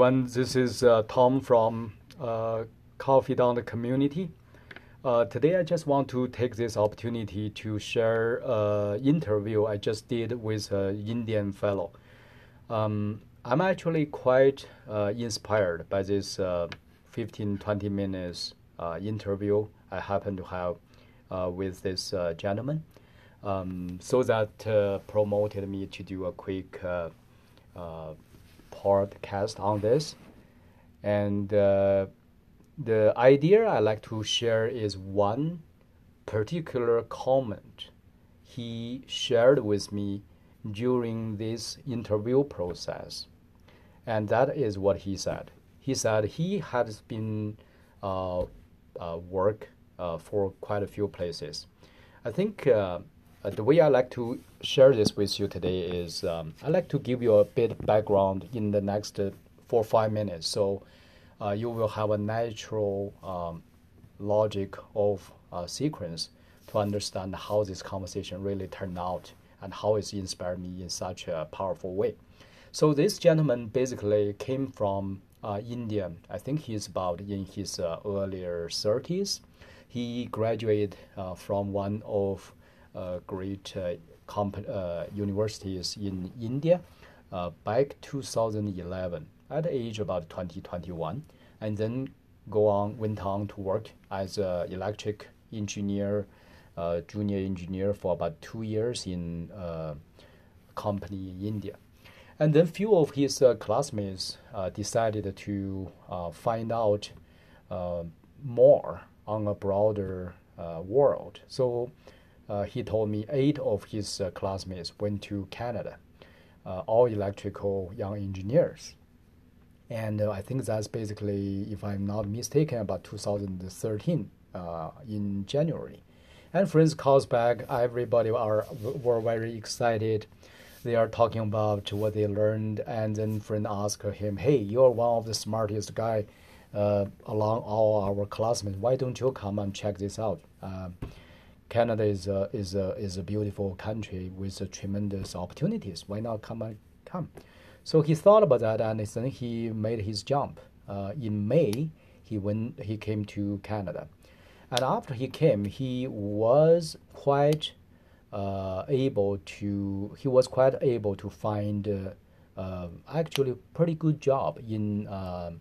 uh, everyone. This is uh, Tom from uh, Coffee Down the Community. Uh, today, I just want to take this opportunity to share an interview I just did with an Indian fellow. Um, I'm actually quite uh, inspired by this uh, 15 20 minutes interview I happen to have with this gentleman. Um, so that promoted me to do a quick podcast on this. And uh, the idea I like to share is one particular comment he shared with me during this interview process. And that is what he said. He said he has been uh, uh, work uh, for quite a few places. I think uh, the way I like to share this with you today is um, I like to give you a bit background in the next uh, four or five minutes, so uh, you will have a natural um, logic of uh, sequence to understand how this conversation really turned out and how it's inspired me in such a powerful way. So this gentleman basically came from uh, India. I think he's about in his uh, earlier 30s. He graduated from one of great uh, uh, universities in India back 2011 at the age of about 2021, and then go on went on to work as an electric engineer, uh, junior engineer for about two years in a company in India. And then few of his uh, classmates uh, decided to find out more on a broader world. So uh, he told me eight of his uh, classmates went to Canada, uh, all electrical young engineers. And uh, I think that's basically, if I'm not mistaken, about 2013 uh, in January. And friends calls back, everybody are were very excited. They are talking about what they learned, and then friend asked him, "Hey, you're one of the smartest guy uh, along all our classmates. Why don't you come and check this out?" Canada is a, is a, is a beautiful country with tremendous opportunities. Why not come come? So he thought about that, and then he made his jump. Uh, in May, he went, he came to Canada, and after he came, he was quite uh, able to he was quite able to find uh, uh actually pretty good job in um,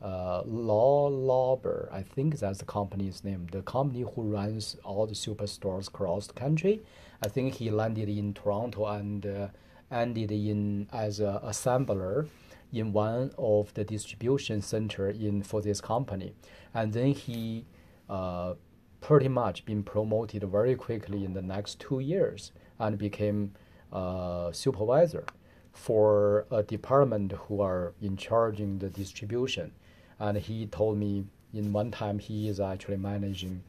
uh, Law Lauber, I think that's the company's name, the company who runs all the superstores across the country. I think he landed in Toronto and uh, ended in as an assembler in one of the distribution center in for this company, and then he uh, pretty much been promoted very quickly in the next two years and became a supervisor for a department who are in charging the distribution and he told me in one time he is actually managing,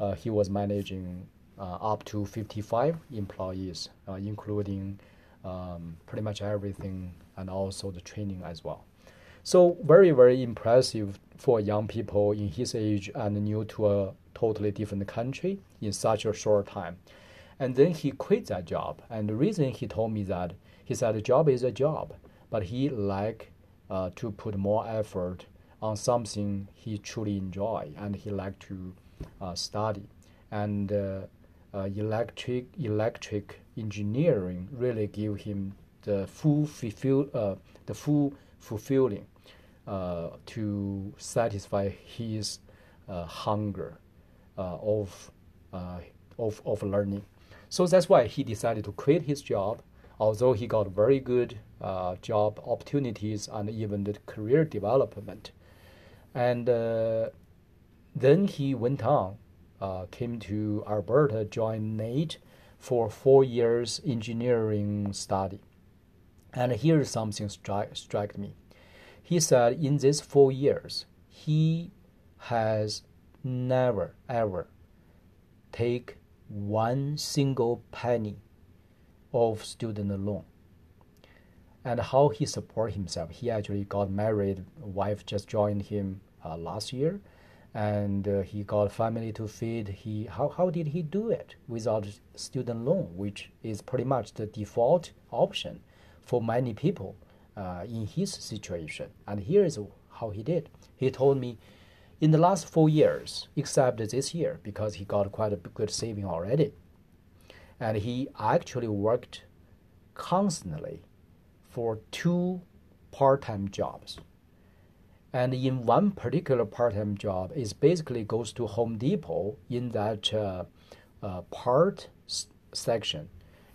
uh, he was managing uh, up to 55 employees, uh, including um, pretty much everything and also the training as well. So very very impressive for young people in his age and new to a totally different country in such a short time. And then he quit that job. And the reason he told me that he said the job is a job, but he like uh, to put more effort on something he truly enjoy and he like to uh, study. And uh, uh, electric electric engineering really give him the full fulfill uh, the full fulfilling uh, to satisfy his uh, hunger of, of of learning. So that's why he decided to quit his job. Although he got very good job opportunities and even the career development, and uh, then he went on, uh, came to Alberta, joined NAIT for four years engineering study. And here's something strike struck me. He said in these four years, he has never ever take one single penny of student loan and how he support himself. He actually got married. Wife just joined him uh, last year, and uh, he got family to feed. He how how did he do it without student loan, which is pretty much the default option for many people uh, in his situation. And here is how he did. He told me in the last four years, except this year, because he got quite a good saving already, and he actually worked constantly for two part-time jobs. And in one particular part-time job, it basically goes to Home Depot in that uh, uh, part section,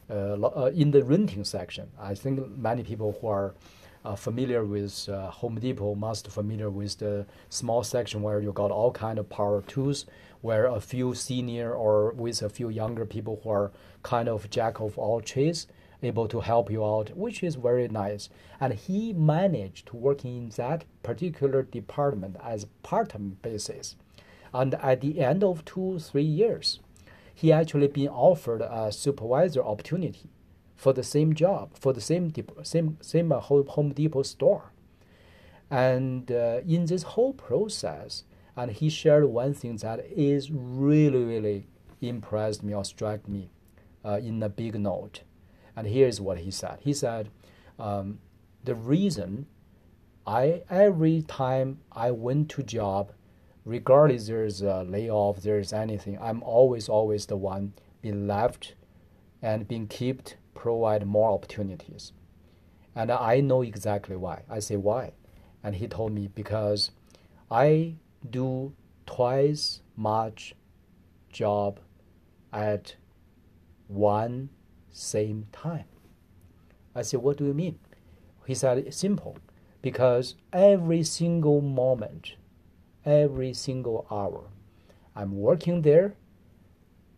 uh, uh, in the renting section. I think many people who are uh, familiar with uh, Home Depot must familiar with the small section where you got all kind of power tools, where a few senior or with a few younger people who are kind of jack of all trades able to help you out, which is very nice. And he managed to work in that particular department as part-time basis. And at the end of two, three years, he actually been offered a supervisor opportunity for the same job, for the same same same uh, Home Depot store. And uh, in this whole process, and he shared one thing that is really, really impressed me or struck me uh, in a big note. And here's what he said. He said, um, the reason I every time I went to job, regardless there's a layoff, there's anything, I'm always always the one being left and being kept provide more opportunities. And I know exactly why. I say why. And he told me because I do twice much job at one same time. I said, What do you mean? He said, Simple. Because every single moment, every single hour, I'm working there.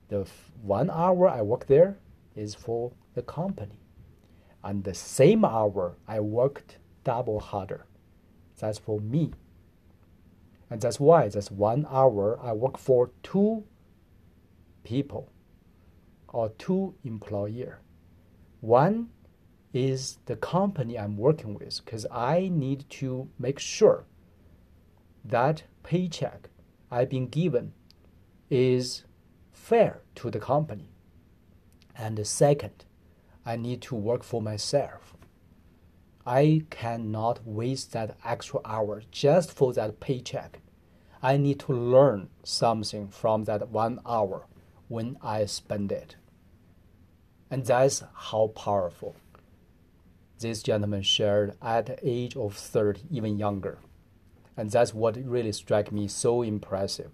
The one hour I work there is for the company. And the same hour I worked double harder. That's for me. And that's why that's one hour I work for two people or two employer. One is the company I'm working with because I need to make sure that paycheck I've been given is fair to the company. And the second, I need to work for myself. I cannot waste that extra hour just for that paycheck. I need to learn something from that one hour when I spend it. And that's how powerful this gentleman shared at the age of 30, even younger. And that's what really struck me so impressive.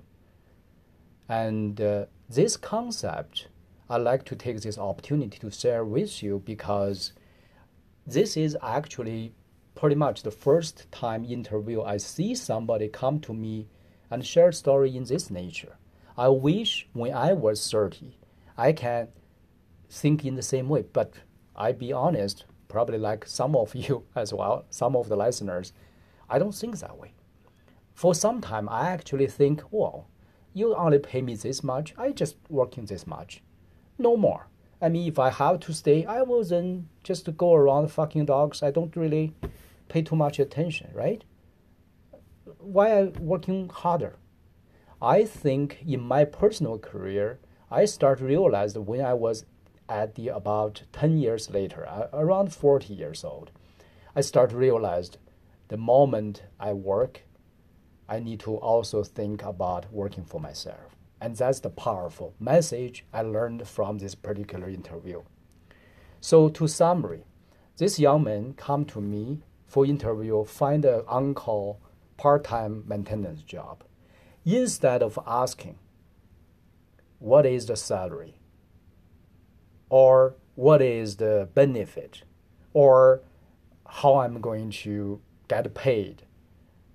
And uh, this concept, I'd like to take this opportunity to share with you because this is actually pretty much the first time interview I see somebody come to me and share story in this nature. I wish when I was 30, I can think in the same way. But I be honest, probably like some of you as well, some of the listeners, I don't think that way. For some time, I actually think, well, you only pay me this much, I just working this much, no more. I mean, if I have to stay, I will then just go around fucking dogs. I don't really pay too much attention, right? Why I working harder? I think in my personal career, I start realize when I was at the about 10 years later, around 40 years old, I start realized the moment I work, I need to also think about working for myself. And that's the powerful message I learned from this particular interview. So to summary, this young man come to me for interview, find an on-call part-time maintenance job. Instead of asking, what is the salary? Or what is the benefit or how I'm going to get paid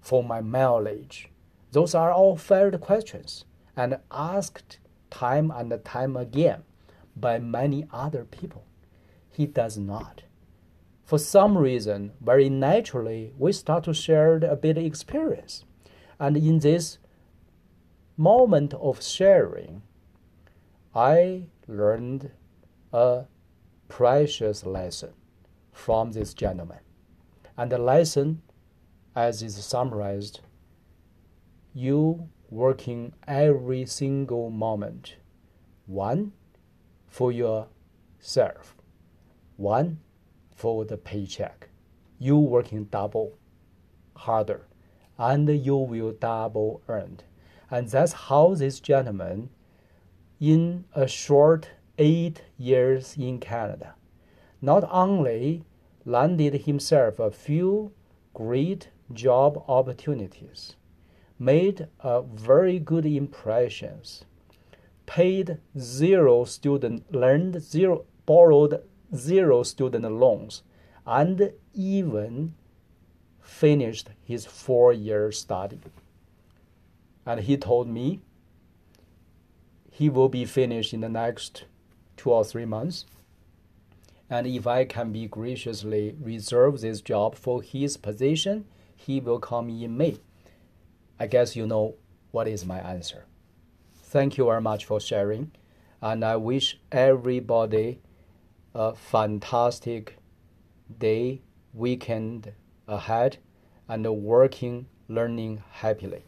for my mileage. Those are all fair questions and asked time and time again by many other people. He does not. For some reason, very naturally, we start to share a bit of experience. And in this moment of sharing, I learned a precious lesson from this gentleman. And the lesson, as is summarized, you working every single moment, one for yourself, one for the paycheck. you working double harder and you will double earned. And that's how this gentleman, in a short eight years in Canada, not only landed himself a few great job opportunities, made a very good impressions, paid zero student learned zero borrowed zero student loans, and even finished his four year study. And he told me he will be finished in the next two or three months. And if I can be graciously reserve this job for his position, he will come in May. I guess you know what is my answer. Thank you very much for sharing, and I wish everybody a fantastic day, weekend ahead, and working, learning happily.